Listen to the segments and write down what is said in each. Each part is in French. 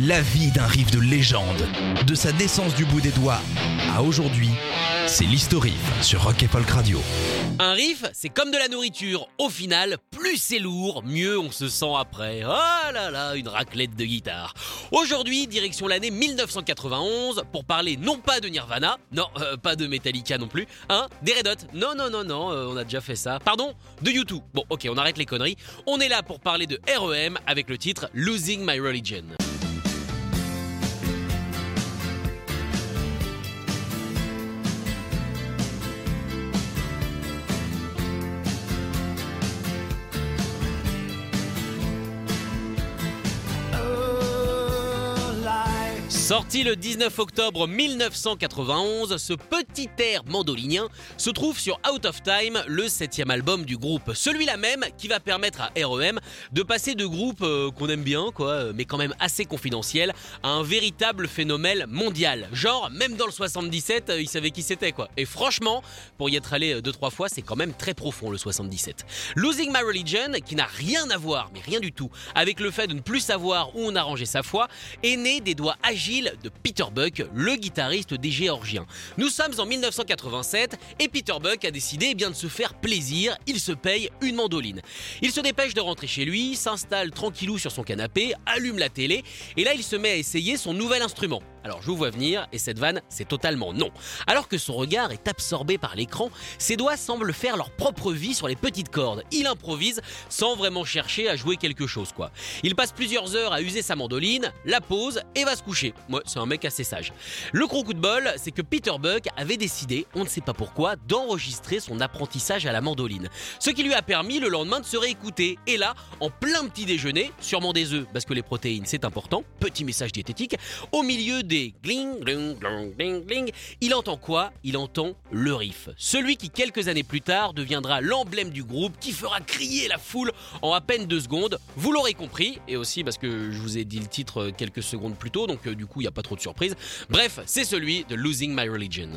La vie d'un riff de légende, de sa naissance du bout des doigts à aujourd'hui, c'est l'historif sur Rock et Folk Radio. Un riff, c'est comme de la nourriture. Au final, plus c'est lourd, mieux on se sent après. Oh là là, une raclette de guitare. Aujourd'hui, direction l'année 1991 pour parler non pas de Nirvana, non, euh, pas de Metallica non plus, hein, des Red Hot. Non, non, non, non, euh, on a déjà fait ça. Pardon, de U2. Bon, ok, on arrête les conneries. On est là pour parler de REM avec le titre Losing My Religion. Sorti le 19 octobre 1991, ce petit air mandolinien se trouve sur Out of Time, le septième album du groupe. Celui-là même qui va permettre à REM de passer de groupe euh, qu'on aime bien, quoi, mais quand même assez confidentiel, à un véritable phénomène mondial. Genre, même dans le 77, euh, ils savaient qui c'était, quoi. Et franchement, pour y être allé euh, deux trois fois, c'est quand même très profond le 77. Losing My Religion, qui n'a rien à voir, mais rien du tout, avec le fait de ne plus savoir où on a rangé sa foi, est né des doigts agiles de Peter Buck, le guitariste des Géorgiens. Nous sommes en 1987 et Peter Buck a décidé eh bien, de se faire plaisir, il se paye une mandoline. Il se dépêche de rentrer chez lui, s'installe tranquillou sur son canapé, allume la télé et là il se met à essayer son nouvel instrument. Alors je vous vois venir et cette vanne c'est totalement non. Alors que son regard est absorbé par l'écran, ses doigts semblent faire leur propre vie sur les petites cordes. Il improvise sans vraiment chercher à jouer quelque chose quoi. Il passe plusieurs heures à user sa mandoline, la pose et va se coucher. Ouais, c'est un mec assez sage. Le gros coup de bol, c'est que Peter Buck avait décidé, on ne sait pas pourquoi, d'enregistrer son apprentissage à la mandoline. Ce qui lui a permis le lendemain de se réécouter. Et là, en plein petit déjeuner, sûrement des œufs parce que les protéines c'est important, petit message diététique, au milieu des gling, gling, gling, gling, gling, il entend quoi? Il entend le riff. Celui qui quelques années plus tard deviendra l'emblème du groupe qui fera crier la foule en à peine deux secondes. Vous l'aurez compris, et aussi parce que je vous ai dit le titre quelques secondes plus tôt, donc euh, du coup il n'y a pas trop de surprise. Bref, c'est celui de Losing My Religion.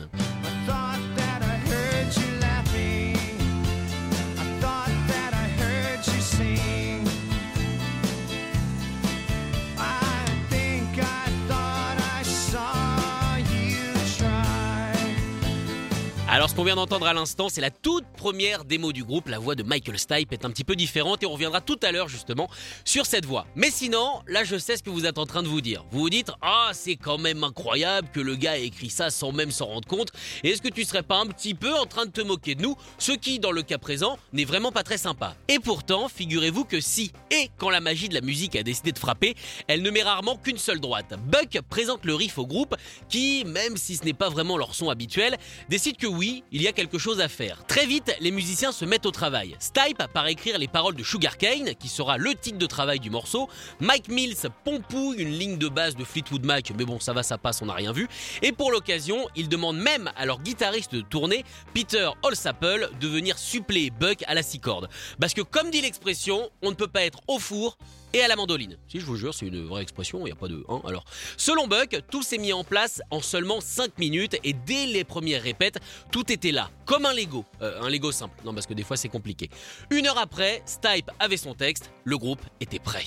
Alors ce qu'on vient d'entendre à l'instant, c'est la toute première démo du groupe. La voix de Michael Stipe est un petit peu différente et on reviendra tout à l'heure justement sur cette voix. Mais sinon, là je sais ce que vous êtes en train de vous dire. Vous vous dites "Ah, c'est quand même incroyable que le gars ait écrit ça sans même s'en rendre compte. Est-ce que tu serais pas un petit peu en train de te moquer de nous, ce qui dans le cas présent n'est vraiment pas très sympa." Et pourtant, figurez-vous que si et quand la magie de la musique a décidé de frapper, elle ne met rarement qu'une seule droite. Buck présente le riff au groupe qui, même si ce n'est pas vraiment leur son habituel, décide que oui, il y a quelque chose à faire. Très vite, les musiciens se mettent au travail. Stipe part écrire les paroles de Sugarcane, qui sera le titre de travail du morceau. Mike Mills pompouille une ligne de base de Fleetwood Mac, mais bon, ça va, ça passe, on n'a rien vu. Et pour l'occasion, ils demandent même à leur guitariste de tournée, Peter Holsapple, de venir suppléer Buck à la six cordes. Parce que, comme dit l'expression, on ne peut pas être au four et à la mandoline. Si je vous jure, c'est une vraie expression, il n'y a pas de 1. alors, selon Buck, tout s'est mis en place en seulement 5 minutes et dès les premières répètes, tout était là, comme un Lego. Euh, un Lego simple, non parce que des fois c'est compliqué. Une heure après, Stipe avait son texte, le groupe était prêt.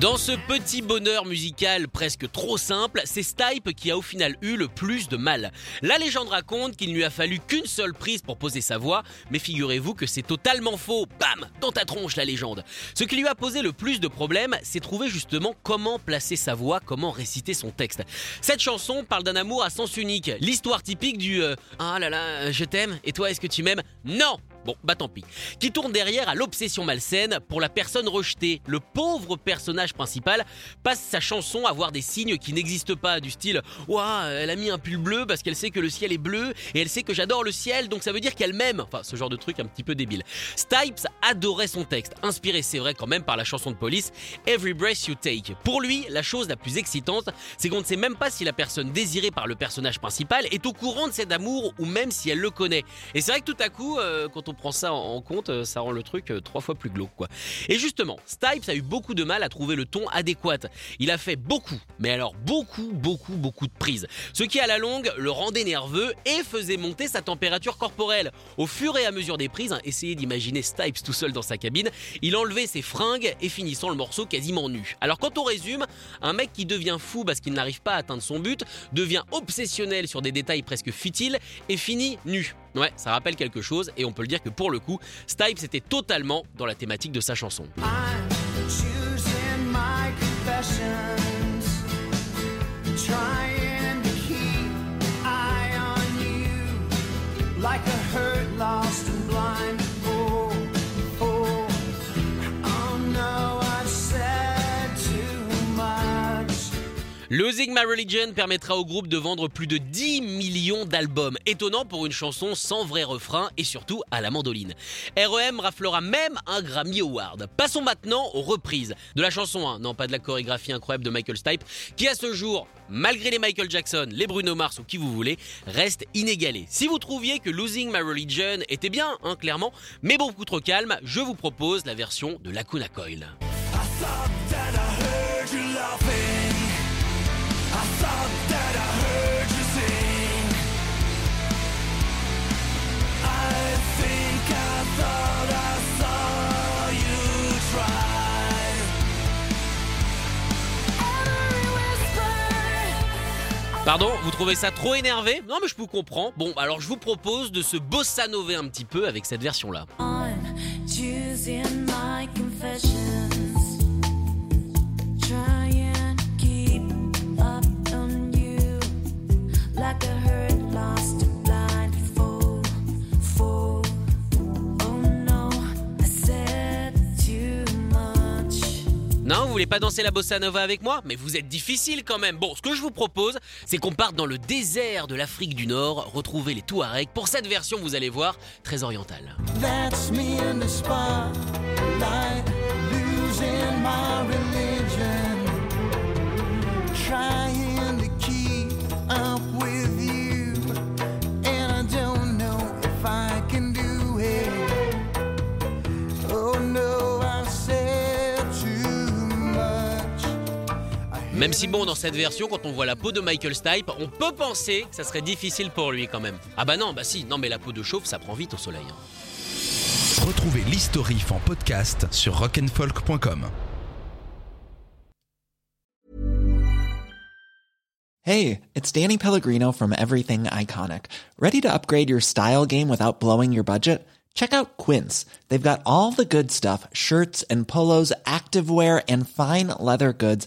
Dans ce petit bonheur musical presque trop simple, c'est Stipe qui a au final eu le plus de mal. La légende raconte qu'il lui a fallu qu'une seule prise pour poser sa voix, mais figurez-vous que c'est totalement faux. Bam Dans ta tronche la légende. Ce qui lui a posé le plus de problèmes, c'est trouver justement comment placer sa voix, comment réciter son texte. Cette chanson parle d'un amour à sens unique, l'histoire typique du euh, Ah là là, je t'aime, et toi est-ce que tu m'aimes? Non Bon, bah tant pis. Qui tourne derrière à l'obsession malsaine pour la personne rejetée. Le pauvre personnage principal passe sa chanson à voir des signes qui n'existent pas, du style Ouah, elle a mis un pull bleu parce qu'elle sait que le ciel est bleu et elle sait que j'adore le ciel, donc ça veut dire qu'elle m'aime. Enfin, ce genre de truc un petit peu débile. Stipes adorait son texte, inspiré, c'est vrai, quand même par la chanson de police Every Breath You Take. Pour lui, la chose la plus excitante, c'est qu'on ne sait même pas si la personne désirée par le personnage principal est au courant de cet amour ou même si elle le connaît. Et c'est vrai que tout à coup, euh, quand on prend ça en, en compte, euh, ça rend le truc euh, trois fois plus glauque, quoi. Et justement, Stipes a eu beaucoup de mal à trouver le ton adéquat. Il a fait beaucoup, mais alors beaucoup, beaucoup, beaucoup de prises. Ce qui à la longue le rendait nerveux et faisait monter sa température corporelle. Au fur et à mesure des prises, hein, essayez d'imaginer Stipes tout seul dans sa cabine, il enlevait ses fringues et finissant le morceau quasiment nu. Alors quand on résume, un mec qui devient fou parce qu'il n'arrive pas à atteindre son but, devient obsessionnel sur des détails presque futiles et finit nu. Ouais, ça rappelle quelque chose et on peut le dire que pour le coup, Stipes était totalement dans la thématique de sa chanson. Losing My Religion permettra au groupe de vendre plus de 10 millions d'albums. Étonnant pour une chanson sans vrai refrain et surtout à la mandoline. REM raflera même un Grammy Award. Passons maintenant aux reprises de la chanson 1, non pas de la chorégraphie incroyable de Michael Stipe, qui à ce jour, malgré les Michael Jackson, les Bruno Mars ou qui vous voulez, reste inégalée. Si vous trouviez que Losing My Religion était bien, hein, clairement, mais beaucoup trop calme, je vous propose la version de Lacuna Coil. Pardon, vous trouvez ça trop énervé Non mais je vous comprends. Bon, alors je vous propose de se bossa un petit peu avec cette version-là. Non, vous voulez pas danser la bossa nova avec moi? Mais vous êtes difficile quand même. Bon, ce que je vous propose, c'est qu'on parte dans le désert de l'Afrique du Nord, retrouver les Touaregs. Pour cette version, vous allez voir, très orientale. That's. Même si bon, dans cette version, quand on voit la peau de Michael Stipe, on peut penser que ça serait difficile pour lui quand même. Ah bah non, bah si, non mais la peau de chauve, ça prend vite au soleil. hein. Retrouvez l'historif en podcast sur rock'n'folk.com. Hey, it's Danny Pellegrino from Everything Iconic. Ready to upgrade your style game without blowing your budget? Check out Quince. They've got all the good stuff shirts and polos, activewear, and fine leather goods,